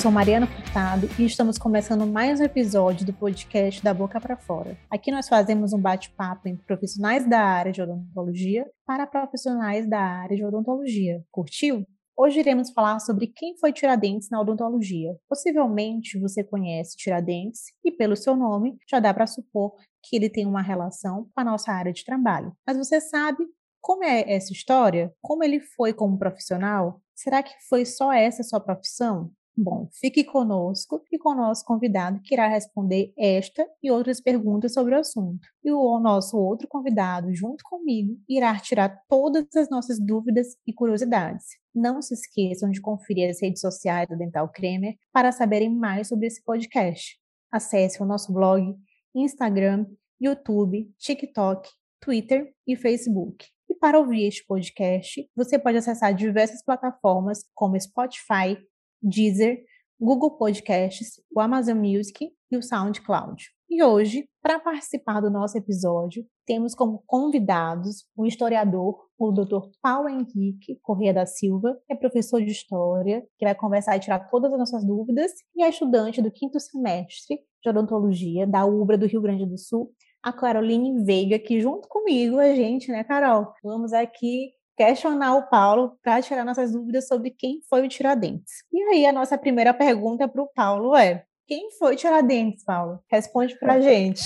sou Mariana Furtado e estamos começando mais um episódio do podcast Da Boca para Fora. Aqui nós fazemos um bate-papo entre profissionais da área de odontologia para profissionais da área de odontologia. Curtiu? Hoje iremos falar sobre quem foi Tiradentes na odontologia. Possivelmente você conhece Tiradentes e, pelo seu nome, já dá para supor que ele tem uma relação com a nossa área de trabalho. Mas você sabe como é essa história? Como ele foi como profissional? Será que foi só essa sua profissão? Bom, fique conosco e com o nosso convidado que irá responder esta e outras perguntas sobre o assunto. E o nosso outro convidado, junto comigo, irá tirar todas as nossas dúvidas e curiosidades. Não se esqueçam de conferir as redes sociais do Dental Cremer para saberem mais sobre esse podcast. Acesse o nosso blog, Instagram, YouTube, TikTok, Twitter e Facebook. E para ouvir este podcast, você pode acessar diversas plataformas como Spotify, Deezer, Google Podcasts, o Amazon Music e o SoundCloud. E hoje, para participar do nosso episódio, temos como convidados o historiador, o Dr. Paulo Henrique Corrêa da Silva, que é professor de História, que vai conversar e tirar todas as nossas dúvidas, e é estudante do quinto semestre de Odontologia da UBRA do Rio Grande do Sul, a Caroline Veiga, aqui junto comigo, a gente, né, Carol? Vamos aqui questionar o Paulo para tirar nossas dúvidas sobre quem foi o Tiradentes. E aí, a nossa primeira pergunta para o Paulo é: quem foi o Tiradentes, Paulo? Responde para a é. gente.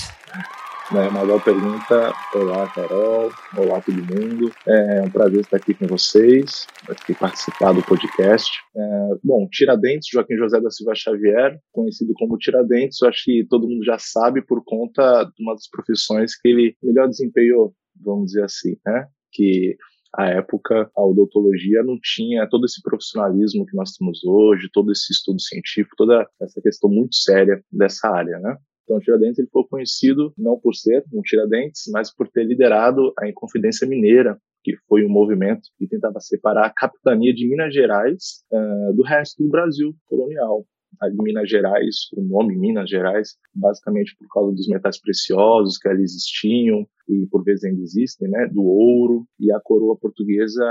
Né, Maior pergunta, olá Carol, olá todo mundo, é um prazer estar aqui com vocês, aqui participar do podcast. É, bom, Tiradentes, Joaquim José da Silva Xavier, conhecido como Tiradentes, eu acho que todo mundo já sabe por conta de uma das profissões que ele melhor desempenhou, vamos dizer assim, né? Que à época, a odontologia não tinha todo esse profissionalismo que nós temos hoje, todo esse estudo científico, toda essa questão muito séria dessa área, né? Então, Tiradentes ele foi conhecido não por ser um Tiradentes, mas por ter liderado a Inconfidência Mineira, que foi um movimento que tentava separar a capitania de Minas Gerais uh, do resto do Brasil colonial ali Minas Gerais, o nome Minas Gerais, basicamente por causa dos metais preciosos que ali existiam e por vezes ainda existem, né, do ouro e a coroa portuguesa,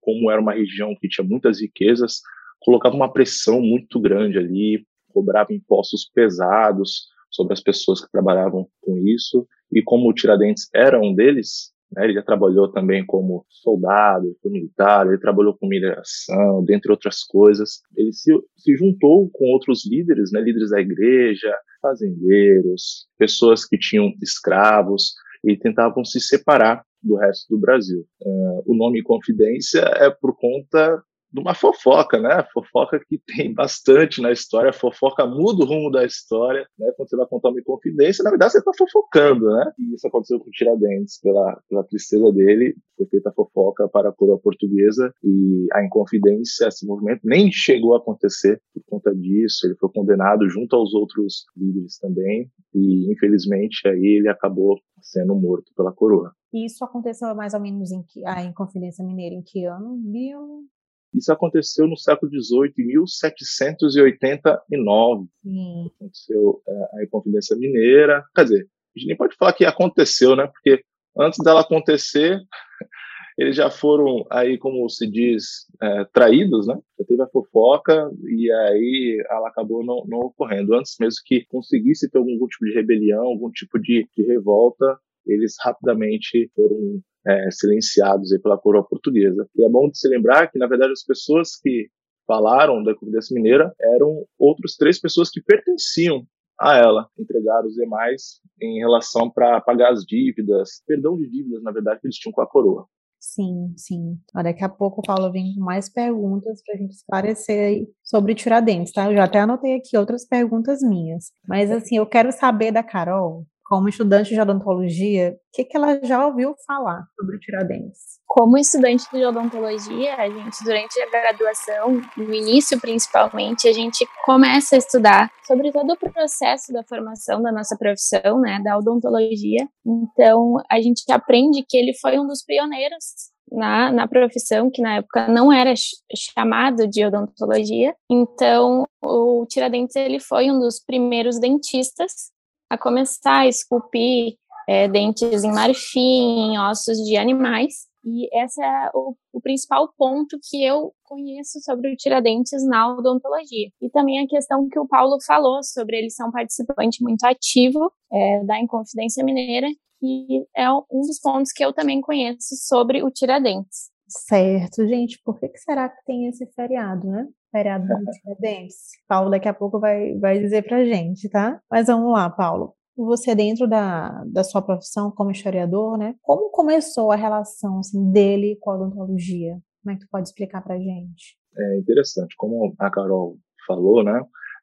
como era uma região que tinha muitas riquezas, colocava uma pressão muito grande ali, cobrava impostos pesados sobre as pessoas que trabalhavam com isso e como o Tiradentes era um deles, né, ele já trabalhou também como soldado, foi militar, ele trabalhou com mineração, dentre outras coisas. Ele se, se juntou com outros líderes, né, líderes da igreja, fazendeiros, pessoas que tinham escravos e tentavam se separar do resto do Brasil. Uh, o nome Confidência é por conta de uma fofoca, né? Fofoca que tem bastante na história, fofoca muda o rumo da história, né? Quando você vai contar uma confidência, na verdade você está fofocando, né? E isso aconteceu com o Tiradentes, pela, pela tristeza dele, foi feita fofoca para a coroa portuguesa e a Inconfidência, esse movimento, nem chegou a acontecer por conta disso, ele foi condenado junto aos outros líderes também e infelizmente aí ele acabou sendo morto pela coroa. Isso aconteceu mais ou menos em que a Inconfidência Mineira em que ano? Mil isso aconteceu no século XVIII, em 1789. Hum. Aconteceu é, a Inconfidência Mineira. Quer dizer, a gente nem pode falar que aconteceu, né? Porque antes dela acontecer, eles já foram aí, como se diz, é, traídos, né? Já teve a fofoca e aí ela acabou não, não, ocorrendo. Antes mesmo que conseguisse ter algum tipo de rebelião, algum tipo de, de revolta, eles rapidamente foram é, silenciados aí pela coroa portuguesa. E é bom de se lembrar que, na verdade, as pessoas que falaram da Confidência Mineira eram outras três pessoas que pertenciam a ela, entregar os demais em relação para pagar as dívidas, perdão de dívidas, na verdade, que eles tinham com a coroa. Sim, sim. Daqui a pouco Paulo vem com mais perguntas para a gente esclarecer aí sobre Tiradentes, tá? Eu já até anotei aqui outras perguntas minhas. Mas, assim, eu quero saber da Carol como estudante de odontologia, o que, que ela já ouviu falar sobre o Tiradentes? Como estudante de odontologia, a gente, durante a graduação, no início principalmente, a gente começa a estudar sobre todo o processo da formação da nossa profissão, né, da odontologia. Então, a gente aprende que ele foi um dos pioneiros na, na profissão, que na época não era chamado de odontologia. Então, o Tiradentes ele foi um dos primeiros dentistas a começar a esculpir é, dentes em marfim, em ossos de animais. E esse é o, o, principal ponto que eu conheço sobre o Tiradentes na odontologia. E também a questão que o Paulo falou sobre ele ser um participante muito ativo é, da Inconfidência Mineira, que é um dos pontos que eu também conheço sobre o Tiradentes. Certo, gente, por que, que será que tem esse feriado, né? Feriado do Tiradentes. Paulo daqui a pouco vai, vai dizer pra gente, tá? Mas vamos lá, Paulo você dentro da, da sua profissão como historiador, né? Como começou a relação assim, dele com a odontologia? Como é que tu pode explicar para gente? É interessante, como a Carol falou, né?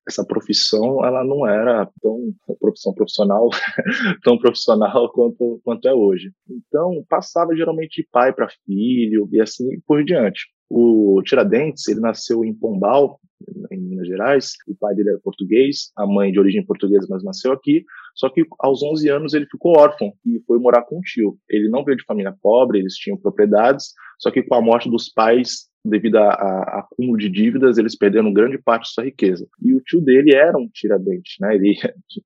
Essa profissão, ela não era tão profissão profissional, tão profissional quanto, quanto é hoje. Então, passava geralmente de pai para filho e assim por diante. O Tiradentes, ele nasceu em Pombal, em Minas Gerais. O pai dele era português, a mãe de origem portuguesa, mas nasceu aqui. Só que aos 11 anos ele ficou órfão e foi morar com um tio. Ele não veio de família pobre, eles tinham propriedades, só que com a morte dos pais, devido a, a, acúmulo de dívidas, eles perderam grande parte de sua riqueza. E o tio dele era um tiradente, né? Ele,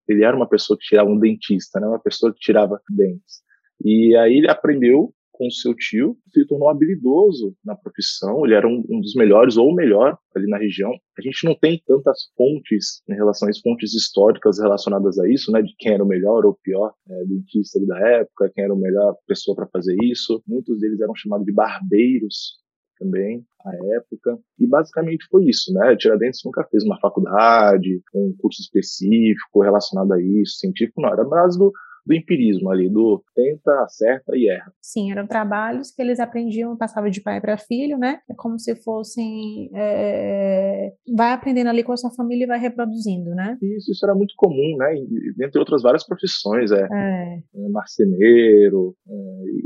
ele era uma pessoa que tirava um dentista, né? Uma pessoa que tirava dentes. E aí ele aprendeu com seu tio, se tornou habilidoso na profissão, ele era um, um, dos melhores ou o melhor ali na região. A gente não tem tantas fontes em relação às fontes históricas relacionadas a isso, né, de quem era o melhor ou o pior é, dentista da época, quem era a melhor pessoa para fazer isso. Muitos deles eram chamados de barbeiros também à época. E basicamente foi isso, né? Tiradentes nunca fez uma faculdade, um curso específico relacionado a isso, científico, não, era mais do empirismo ali, do tenta, acerta e erra. Sim, eram trabalhos que eles aprendiam, passavam de pai para filho, né? É como se fossem. É... vai aprendendo ali com a sua família e vai reproduzindo, né? Isso, isso era muito comum, né? Dentre outras várias profissões, é, é. é marceneiro, é,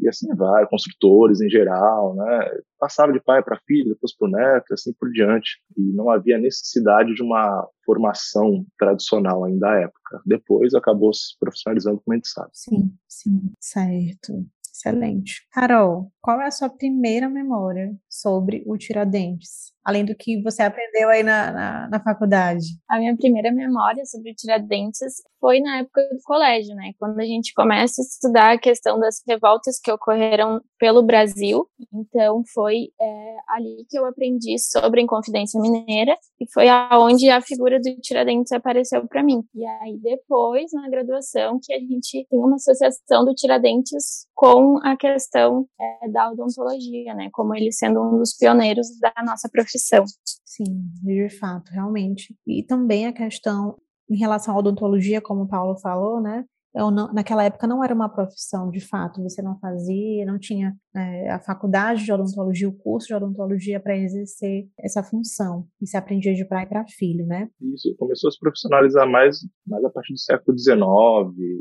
e assim vai, construtores em geral, né? Passava de pai para filho, depois para o neto, assim por diante. E não havia necessidade de uma formação tradicional ainda à época. Depois acabou se profissionalizando, como a gente sabe. Sim, sim, certo. Excelente. Carol, qual é a sua primeira memória sobre o Tiradentes? Além do que você aprendeu aí na, na, na, faculdade? A minha primeira memória sobre Tiradentes foi na época do colégio, né? Quando a gente começa a estudar a questão das revoltas que ocorreram pelo Brasil. Então, foi é, ali que eu aprendi sobre a Inconfidência Mineira e foi aonde a figura do Tiradentes apareceu para mim. E aí, depois, na graduação, que a gente tem uma associação do Tiradentes com a questão é, da odontologia, né? Como ele sendo um dos pioneiros da nossa profissão profissão. Sim, de fato, realmente. E também a questão em relação à odontologia, como o Paulo falou, né? Eu não, naquela época não era uma profissão de fato, você não fazia, não tinha é, a faculdade de odontologia, o curso de odontologia para exercer essa função. E se aprendia de pai para filho, né? Isso, começou a se profissionalizar mais, mais a partir do século XIX,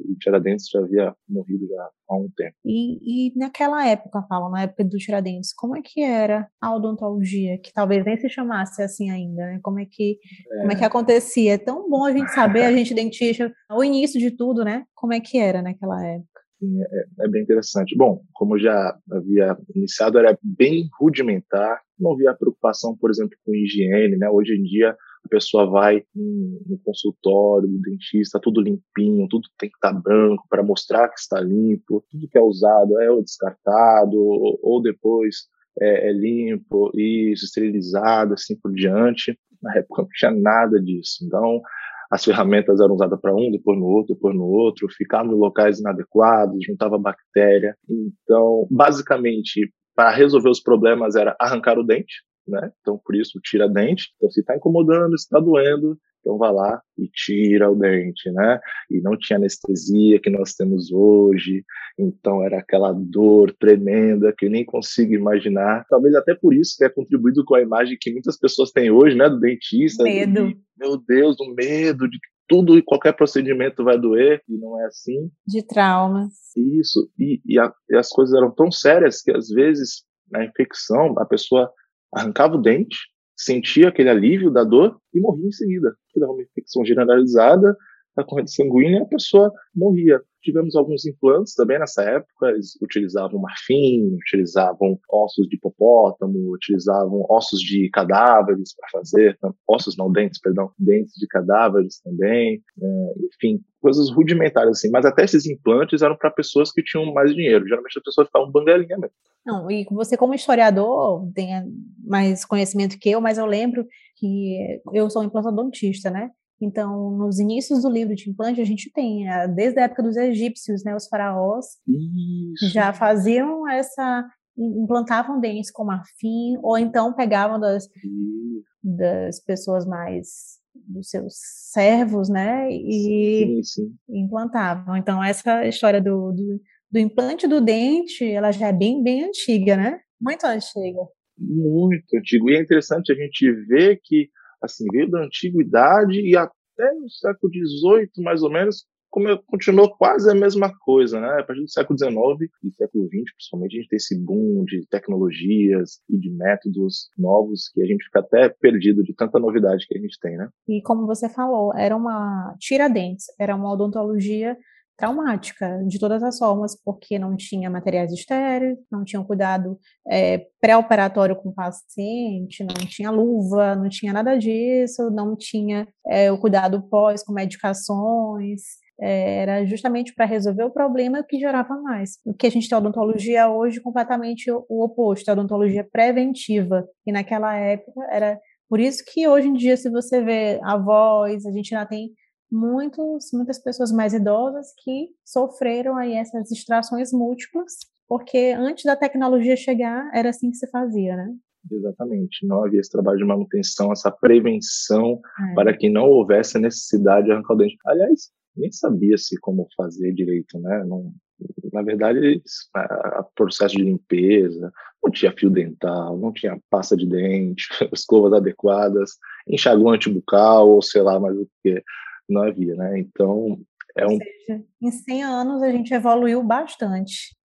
e Tiradentes já havia morrido já há um tempo. E, e naquela época, Paulo, na época do Tiradentes, como é que era a odontologia, que talvez nem se chamasse assim ainda, né? Como é que, é. Como é que acontecia? É tão bom a gente saber, a gente dentista, o início de tudo, né? Como é que era naquela época? É, é, bem interessante. Bom, como já havia iniciado, era bem rudimentar, não havia preocupação, por exemplo, com higiene, né? Hoje em dia, a pessoa vai no consultório do dentista, tudo limpinho, tudo tem que estar branco para mostrar que está limpo, tudo que é usado é ou descartado, ou depois é, é limpo, isso, esterilizado, assim por diante. Na época não tinha nada disso. Então, as ferramentas eram usadas para um, depois no outro, depois no outro, ficava em locais inadequados, juntava bactéria. Então, basicamente, para resolver os problemas era arrancar o dente, né? Então, por isso, tira dente. Então, se está incomodando, se está doendo, então vá lá e tira o dente, né? E não tinha anestesia que nós temos hoje, então era aquela dor tremenda que eu nem consigo imaginar. Talvez até por isso tenha contribuído com a imagem que muitas pessoas têm hoje, né, do dentista. Medo. De, meu Deus, o medo de que tudo e qualquer procedimento vai doer, e não é assim. De traumas. Isso, e, e, a, e as coisas eram tão sérias que às vezes na infecção a pessoa arrancava o dente, sentia aquele alívio da dor e morria em seguida. Dava uma infecção generalizada, da corrente sanguínea a pessoa morria. Tivemos alguns implantes também nessa época, eles utilizavam marfim, utilizavam ossos de hipopótamo, utilizavam ossos de cadáveres para fazer, ossos não, dentes, perdão, dentes de cadáveres também, é, enfim, coisas rudimentares assim, mas até esses implantes eram para pessoas que tinham mais dinheiro, geralmente as pessoas ficavam banguelinha mesmo. Não, e você como historiador tem mais conhecimento que eu, mas eu lembro que eu sou implantodontista, né? Então, nos inícios do livro de implante, a gente tem, eh, desde a época dos egípcios, né, os faraós Isso. já faziam essa, implantavam dentes com marfim, ou então pegavam das, das pessoas mais, dos seus servos, né, e sim, sim. implantavam. Então, essa história do, do, do implante do dente, ela já é bem, bem antiga, né? Muito antiga. Muito antigo. E é interessante a gente ver que assim, veio da antiguidade e até no século XVIII, mais ou menos, continuou quase a mesma coisa, né? A partir do século XIX e século XX, principalmente, a gente tem esse boom de tecnologias e de métodos novos que a gente fica até perdido de tanta novidade que a gente tem, né? E como você falou, era uma tiradentes, era uma odontologia traumática de todas as formas, porque não tinha materiais estéreis, não tinha um cuidado é, pré-operatório com o paciente, não tinha luva, não tinha nada disso, não tinha é, o cuidado pós com medicações, é, era justamente para resolver o problema que gerava mais. O que a gente tem odontologia hoje completamente o oposto, a odontologia preventiva, e naquela época era por isso que hoje em dia, se você vê avós, a gente ainda tem muitos, muitas pessoas mais idosas que sofreram aí essas extrações múltiplas, porque antes da tecnologia chegar, era assim que se fazia, né? Exatamente, não havia esse trabalho de manutenção, essa prevenção é. para que não houvesse a necessidade de arrancar o dente. Aliás, nem sabia-se como fazer direito, né? Não, na verdade, o processo de limpeza, não tinha fio dental, não tinha pasta de dente, escovas adequadas, enxaguante bucal, ou sei lá mais o que não havia, né? Então, é um... Seja, em 100 anos a gente evoluiu bastante.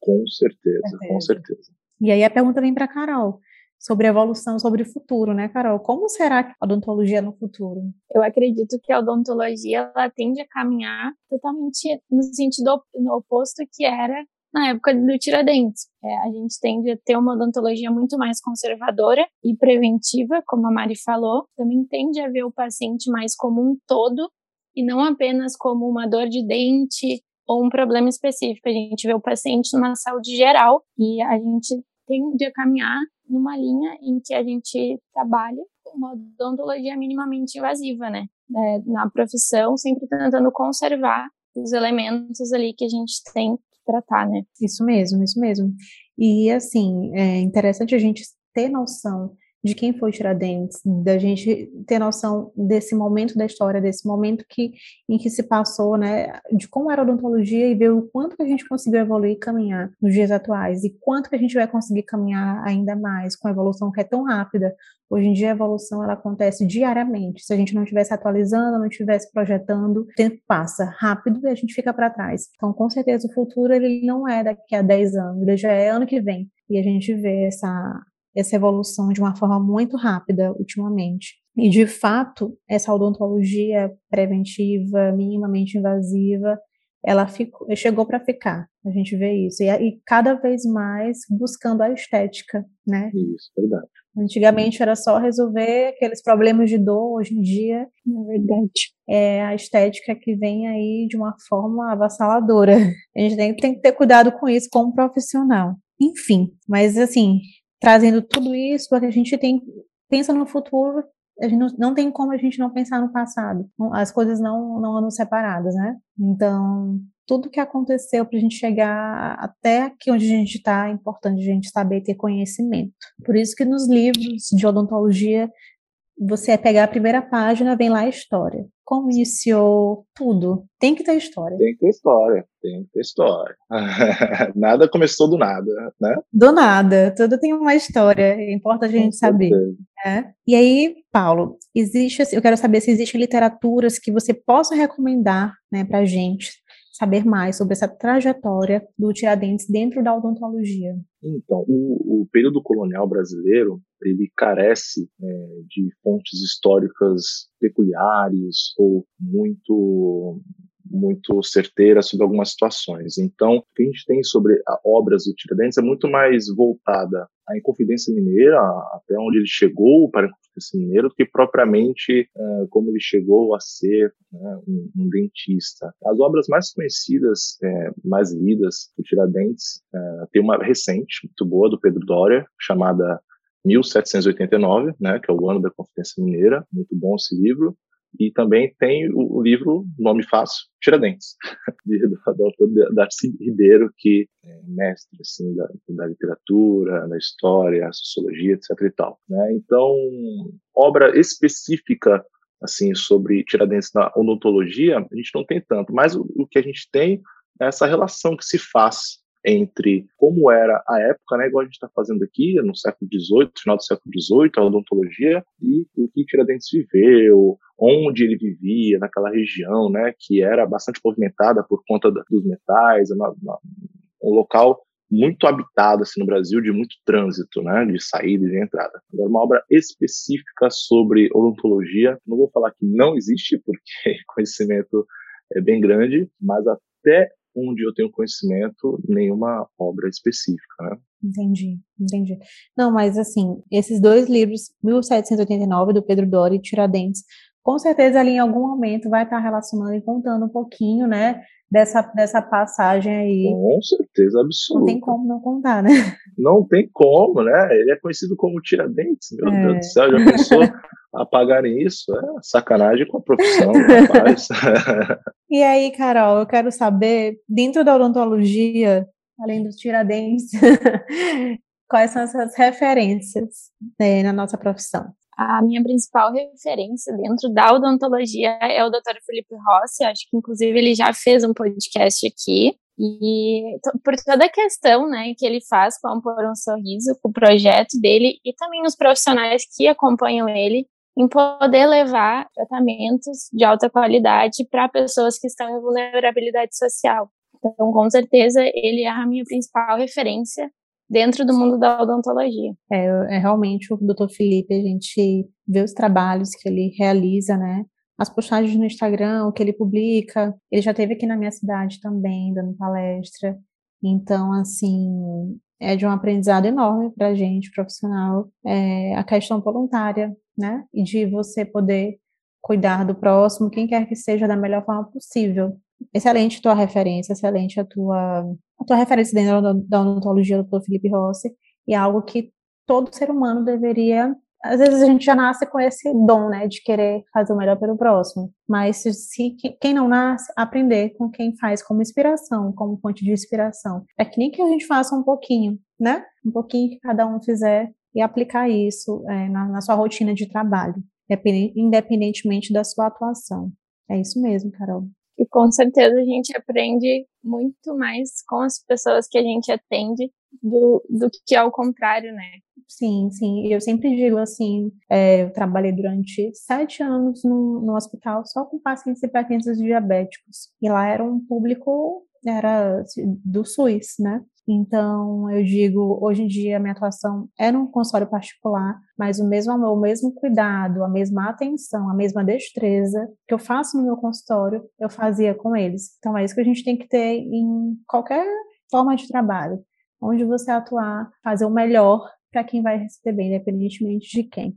Com certeza, certeza. com certeza. E aí a pergunta vem para Carol, sobre evolução, sobre o futuro, né, Carol? Como será a odontologia no futuro? Eu acredito que a odontologia ela tende a caminhar totalmente no sentido oposto que era na época do Tiradentes. É, a gente tende a ter uma odontologia muito mais conservadora e preventiva, como a Mari falou. Também tende a ver o paciente mais como um todo e não apenas como uma dor de dente ou um problema específico. A gente vê o paciente numa saúde geral e a gente tende a caminhar numa linha em que a gente trabalha uma odontologia minimamente invasiva, né? É, na profissão, sempre tentando conservar os elementos ali que a gente tem tratar, né? Isso mesmo, isso mesmo. E assim, é interessante a gente ter noção de quem foi Tiradentes, da gente ter noção desse momento da história, desse momento que, em que se passou, né, de como era a odontologia e ver o quanto que a gente conseguiu evoluir e caminhar nos dias atuais e quanto que a gente vai conseguir caminhar ainda mais com a evolução que é tão rápida. Hoje em dia a evolução ela acontece diariamente. Se a gente não estivesse atualizando, não estivesse projetando, o tempo passa rápido e a gente fica para trás. Então, com certeza o futuro ele não é daqui a 10 anos, ele já é ano que vem. E a gente vê essa essa evolução de uma forma muito rápida ultimamente. E, de fato, essa odontologia preventiva, minimamente invasiva, ela ficou, chegou para ficar. A gente vê isso. E, e, cada vez mais buscando a estética, né? Isso, verdade. Antigamente era só resolver aqueles problemas de dor, hoje em dia, na verdade, é a estética que vem aí de uma forma avassaladora. A gente tem, tem que ter cuidado com isso como profissional. Enfim, mas assim, trazendo tudo isso, porque a gente tem pensa no futuro, a gente não, não tem como a gente não pensar no passado. As coisas não não andam separadas, né? Então, tudo que aconteceu para a gente chegar até aqui onde a gente está, é importante a gente saber ter conhecimento. Por isso que nos livros de odontologia você é pegar a primeira página, vem lá a história. Como iniciou tudo. Tem que ter história. Tem que ter história, tem que ter história. nada começou do nada, né? Do nada, tudo tem uma história, importa a gente saber. Né? E aí, Paulo, existe, eu quero saber se existem literaturas que você possa recomendar né, para gente saber mais sobre essa trajetória do Tiradentes dentro da odontologia. Então, o, o período colonial brasileiro ele carece é, de fontes históricas peculiares ou muito muito certeira sobre algumas situações. Então, o que a gente tem sobre obras do Tiradentes é muito mais voltada à Inconfidência Mineira, até onde ele chegou para a Inconfidência Mineira, do que propriamente uh, como ele chegou a ser né, um, um, dentista. As obras mais conhecidas, é, mais lidas do Tiradentes, uh, tem uma recente, muito boa, do Pedro Doria, chamada 1789, né, que é o ano da Confidência Mineira, muito bom esse livro. E também tem o, livro, nome fácil, Tiradentes, de, do, autor Darcy Ribeiro, que é mestre assim, da, da literatura, da história, sociologia, etc. e tal. Né? Então, obra específica assim sobre Tiradentes na odontologia, a gente não tem tanto, mas o, o que a gente tem é essa relação que se faz entre como era a época, né, igual a gente está fazendo aqui, no século XVIII, final do século XVIII, a odontologia, e o que Tiradentes viveu, onde ele vivia, naquela região, né, que era bastante movimentada por conta dos metais, uma, uma, um local muito habitado assim no Brasil, de muito trânsito, né, de saída e de entrada. Agora, uma obra específica sobre odontologia, não vou falar que não existe, porque conhecimento é bem grande, mas até onde eu tenho conhecimento, nenhuma obra específica, né? Entendi, entendi. Não, mas assim, esses dois livros, 1789, do Pedro Dori e Tiradentes, com certeza ali em algum momento vai estar relacionando e contando um pouquinho, né, dessa, dessa passagem aí. Com certeza absoluta. Não tem como não contar, né? Não tem como, né? Ele é conhecido como Tiradentes, meu é. Deus do céu, já pensou apagarem isso? É sacanagem com a profissão, rapaz. e aí, Carol, eu quero saber, dentro da odontologia, além dos Tiradentes, quais são essas referências né, na nossa profissão? A minha principal referência dentro da odontologia é o Dr. Felipe Rossi, acho que inclusive ele já fez um podcast aqui. E por toda a questão né, que ele faz com o Por um Sorriso, com o projeto dele e também os profissionais que acompanham ele em poder levar tratamentos de alta qualidade para pessoas que estão em vulnerabilidade social. Então, com certeza, ele é a minha principal referência dentro do mundo da odontologia. É, é realmente o Dr. Felipe, a gente vê os trabalhos que ele realiza, né? As postagens no Instagram, o que ele publica. Ele já teve aqui na minha cidade também, dando palestra. Então, assim, é de um aprendizado enorme para a gente, profissional, é a questão voluntária, né? E de você poder cuidar do próximo, quem quer que seja, da melhor forma possível. Excelente tua referência, excelente a tua a tua referência dentro da odontologia do Dr. Felipe Rossi, e é algo que todo ser humano deveria. Às vezes a gente já nasce com esse dom, né, de querer fazer o melhor pelo próximo. Mas se, se quem não nasce, aprender com quem faz como inspiração, como fonte de inspiração. É que nem que a gente faça um pouquinho, né? Um pouquinho que cada um fizer e aplicar isso é, na, na sua rotina de trabalho, independentemente da sua atuação. É isso mesmo, Carol. E com certeza a gente aprende muito mais com as pessoas que a gente atende do, do que ao contrário, né? Sim, sim. Eu sempre digo assim, é, eu trabalhei durante sete anos no, no hospital só com pacientes hipertensos diabéticos. E lá era um público, era do SUS, né? Então, eu digo, hoje em dia a minha atuação é num consultório particular, mas o mesmo amor, o mesmo cuidado, a mesma atenção, a mesma destreza que eu faço no meu consultório, eu fazia com eles. Então, é isso que a gente tem que ter em qualquer forma de trabalho. Onde você atuar, fazer o melhor para quem vai receber, independentemente de quem.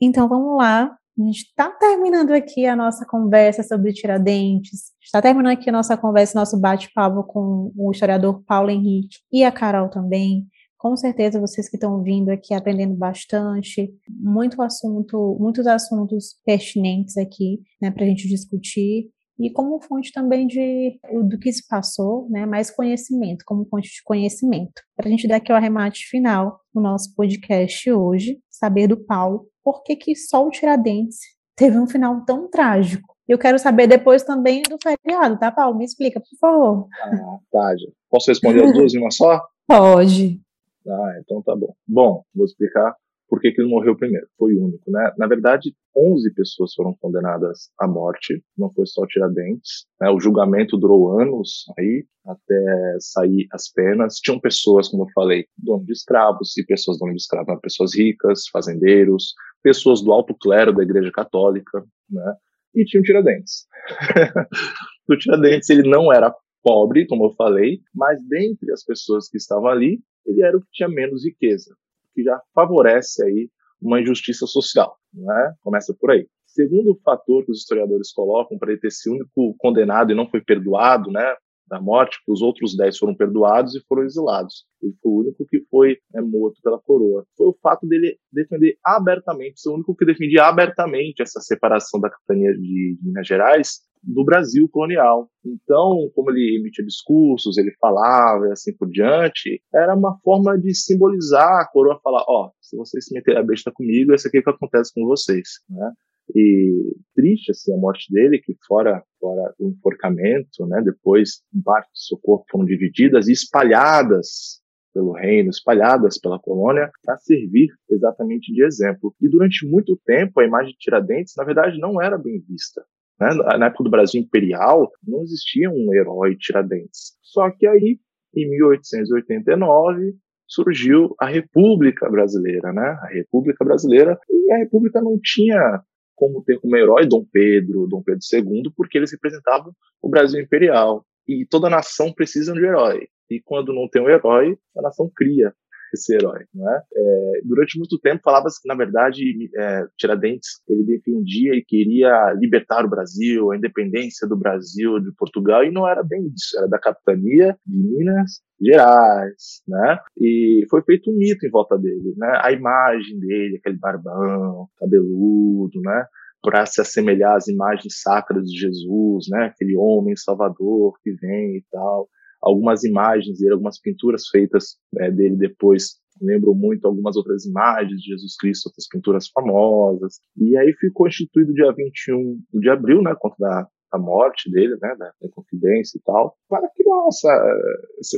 Então, vamos lá a gente está terminando aqui a nossa conversa sobre Tiradentes, está terminando aqui a nossa conversa, nosso bate-papo com o historiador Paulo Henrique e a Carol também. Com certeza vocês que estão vindo aqui aprendendo bastante, muito assunto, muitos assuntos pertinentes aqui, né, para a gente discutir e como fonte também de do que se passou, né, mais conhecimento, como fonte de conhecimento. Para a gente dar aqui o arremate final no nosso podcast hoje, saber do Paulo por que, que só o Tiradentes teve um final tão trágico. Eu quero saber depois também do feriado, tá, Paulo? Me explica, por favor. Ah, tá. Posso responder as duas em uma só? Pode. Ah, então tá bom. Bom, vou explicar por que, que ele morreu primeiro. Foi o único, né? Na verdade, 11 pessoas foram condenadas à morte, não foi só Tiradentes. Né? O julgamento durou anos aí, até sair as penas. Tinham pessoas, como eu falei, donos de escravos, e pessoas donos de escravos, pessoas ricas, fazendeiros, pessoas do alto clero da Igreja Católica, né? E tinha o Tiradentes. o Tiradentes, ele não era pobre, como eu falei, mas dentre as pessoas que estavam ali, ele era o que tinha menos riqueza, que já favorece aí uma injustiça social, né? Começa por aí. Segundo fator que os historiadores colocam para ele ter sido único condenado e não foi perdoado, né, da morte, que os outros dez foram perdoados e foram exilados. Ele foi o único que foi né, morto pela coroa. Foi o fato dele defender abertamente, ser o único que defendia abertamente essa separação da capitania de Minas Gerais do Brasil colonial. Então, como ele emitia discursos, ele falava e assim por diante, era uma forma de simbolizar a coroa, falar, ó, oh, se vocês se meterem a besta comigo, esse aqui é o que acontece com vocês, né? E triste assim a morte dele, que fora fora o enforcamento, né, depois partes do seu corpo foram divididas e espalhadas pelo reino, espalhadas pela colônia, para servir exatamente de exemplo. E durante muito tempo a imagem de Tiradentes, na verdade, não era bem vista. Né? Na época do Brasil Imperial, não existia um herói Tiradentes. Só que aí, em 1889, surgiu a República Brasileira, né? A República Brasileira, e a República não tinha como como herói Dom Pedro, Dom Pedro II, porque eles representavam o Brasil imperial. E toda nação precisa de um herói. E quando não tem um herói, a nação cria esse herói, né? É, durante muito tempo falava-se que, na verdade, é, Tiradentes ele defendia e queria libertar o Brasil, a independência do Brasil, de Portugal, e não era bem isso, era da capitania de Minas Gerais, né? E foi feito um mito em volta dele, né? A imagem dele, aquele barbão, cabeludo, né? para se assemelhar às imagens sacras de Jesus, né? Aquele homem salvador que vem e tal algumas imagens e algumas pinturas feitas é, dele depois lembram muito algumas outras imagens de Jesus Cristo, outras pinturas famosas. E aí ficou instituído dia 21 de abril, né, contra da, a morte dele, né, da, da confidência e tal, para criar essa,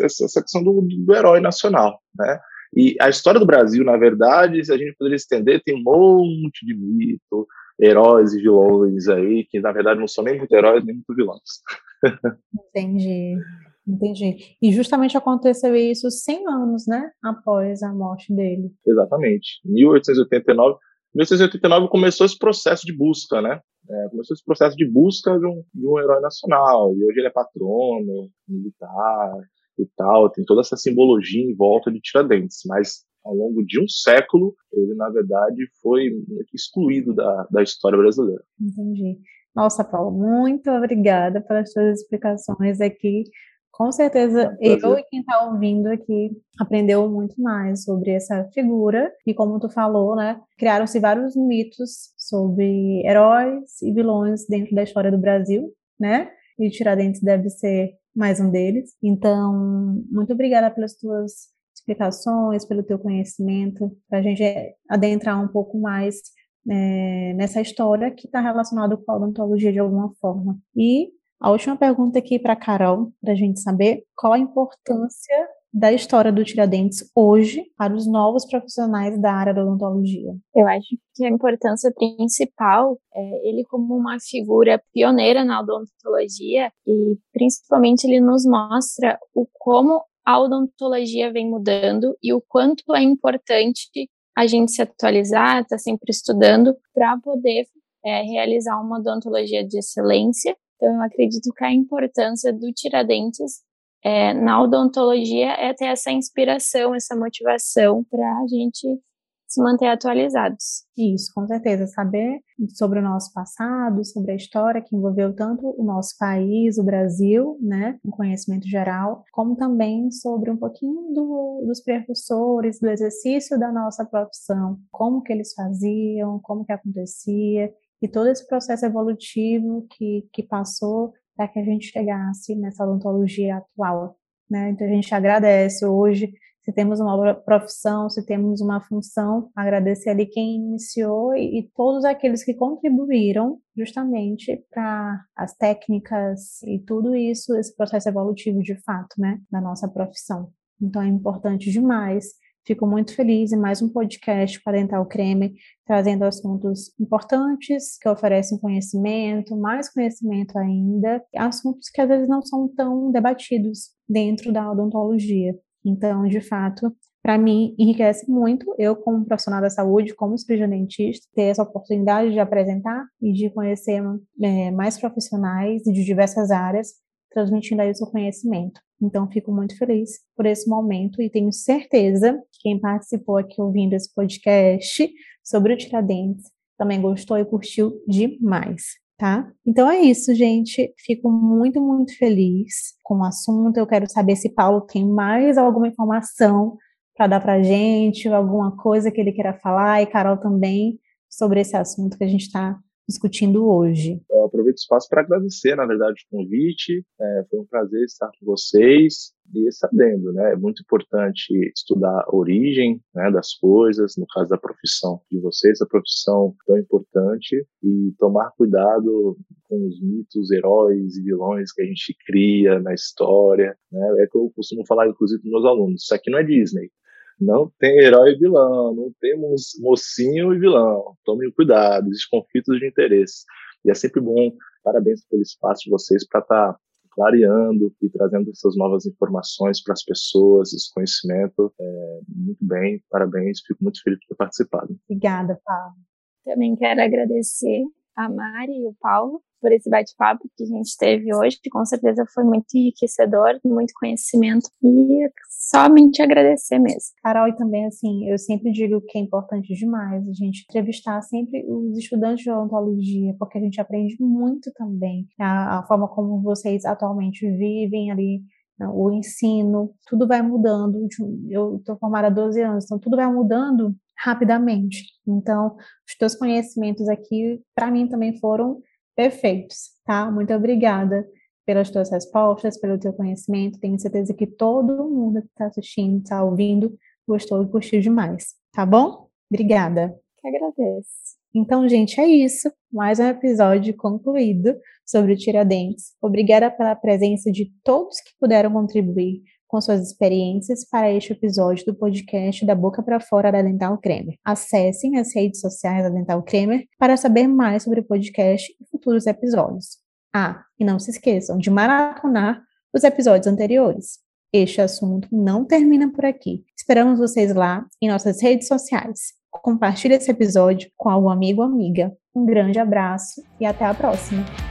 essa, essa questão do, do herói nacional, né. E a história do Brasil, na verdade, se a gente poderia estender, tem um monte de mito, heróis e vilões aí, que na verdade não são nem muito heróis nem muito vilões. Entendi. Entendi. E justamente aconteceu isso 100 anos, né, após a morte dele. Exatamente. 1889, 1889 começou esse processo de busca, né? É, começou esse processo de busca de um, de um herói nacional. E hoje ele é patrono, militar e tal. Tem toda essa simbologia em volta de Tiradentes. Mas ao longo de um século, ele, na verdade, foi excluído da, da história brasileira. Entendi. Nossa, Paulo, muito obrigada pelas suas explicações aqui. Com certeza, é eu e quem está ouvindo aqui aprendeu muito mais sobre essa figura. E como tu falou, né, criaram-se vários mitos sobre heróis e vilões dentro da história do Brasil, né? E Tiradentes deve ser mais um deles. Então, muito obrigada pelas tuas explicações, pelo teu conhecimento, para a gente adentrar um pouco mais é, nessa história que está relacionada com a odontologia de alguma forma. E a última pergunta aqui para a Carol, para a gente saber qual a importância da história do Tiradentes hoje para os novos profissionais da área da odontologia? Eu acho que a importância principal é ele como uma figura pioneira na odontologia e principalmente ele nos mostra o como a odontologia vem mudando e o quanto é importante a gente se atualizar, estar tá sempre estudando para poder é, realizar uma odontologia de excelência então, eu acredito que a importância do Tiradentes é, na odontologia é ter essa inspiração, essa motivação para a gente se manter atualizados. Isso, com certeza. Saber sobre o nosso passado, sobre a história que envolveu tanto o nosso país, o Brasil, né, um conhecimento geral, como também sobre um pouquinho do, dos precursores, do exercício da nossa profissão, como que eles faziam, como que acontecia e todo esse processo evolutivo que, que passou para que a gente chegasse nessa odontologia atual. Né? Então a gente agradece hoje, se temos uma profissão, se temos uma função, agradecer ali quem iniciou e, e todos aqueles que contribuíram justamente para as técnicas e tudo isso, esse processo evolutivo de fato, né, da nossa profissão. Então é importante demais Fico muito feliz em mais um podcast para Dental Creme, trazendo assuntos importantes que oferecem conhecimento, mais conhecimento ainda, assuntos que às vezes não são tão debatidos dentro da odontologia. Então, de fato, para mim, enriquece muito, eu como profissional da saúde, como cirurgião dentista, ter essa oportunidade de apresentar e de conhecer é, mais profissionais de diversas áreas, transmitindo aí o seu conhecimento. Então, fico muito feliz por esse momento e tenho certeza que quem participou aqui ouvindo esse podcast sobre o Tiradentes também gostou e curtiu demais, tá? Então é isso, gente. Fico muito, muito feliz com o assunto. Eu quero saber se Paulo tem mais alguma informação para dar para gente, alguma coisa que ele queira falar, e Carol também, sobre esse assunto que a gente está discutindo hoje. Eu aproveito o espaço para agradecer, na verdade, o convite. É, foi um prazer estar com vocês e sabendo, né? É muito importante estudar a origem né, das coisas, no caso da profissão de vocês, a profissão tão importante, e tomar cuidado com os mitos, heróis e vilões que a gente cria na história. Né? É que eu costumo falar, inclusive, para meus alunos: isso aqui não é Disney. Não tem herói e vilão, não temos mocinho e vilão. Tomem cuidado, existem conflitos de interesse. E é sempre bom, parabéns pelo espaço de vocês para estar tá clareando e trazendo essas novas informações para as pessoas, esse conhecimento. É, muito bem, parabéns, fico muito feliz por ter participado. Obrigada, Paulo. Também quero agradecer a Mari e o Paulo por esse bate-papo que a gente teve hoje, que com certeza foi muito enriquecedor, muito conhecimento e somente agradecer mesmo. Carol, e também assim, eu sempre digo que é importante demais a gente entrevistar sempre os estudantes de odontologia, porque a gente aprende muito também a, a forma como vocês atualmente vivem ali né, o ensino, tudo vai mudando. Eu estou formada há 12 anos, então tudo vai mudando rapidamente. Então, os teus conhecimentos aqui, para mim, também foram perfeitos, tá? Muito obrigada pelas tuas respostas, pelo teu conhecimento. Tenho certeza que todo mundo que está assistindo, está ouvindo, gostou e curtiu demais, tá bom? Obrigada. Que agradeço. Então, gente, é isso. Mais um episódio concluído sobre o Tiradentes. Obrigada pela presença de todos que puderam contribuir com suas experiências para este episódio do podcast da Boca para Fora da Dental Cremer. Acessem as redes sociais da Dental Cremer para saber mais sobre o podcast e futuros episódios. Ah, e não se esqueçam de maratonar os episódios anteriores. Este assunto não termina por aqui. Esperamos vocês lá em nossas redes sociais. Compartilhe esse episódio com algum amigo ou amiga. Um grande abraço e até a próxima!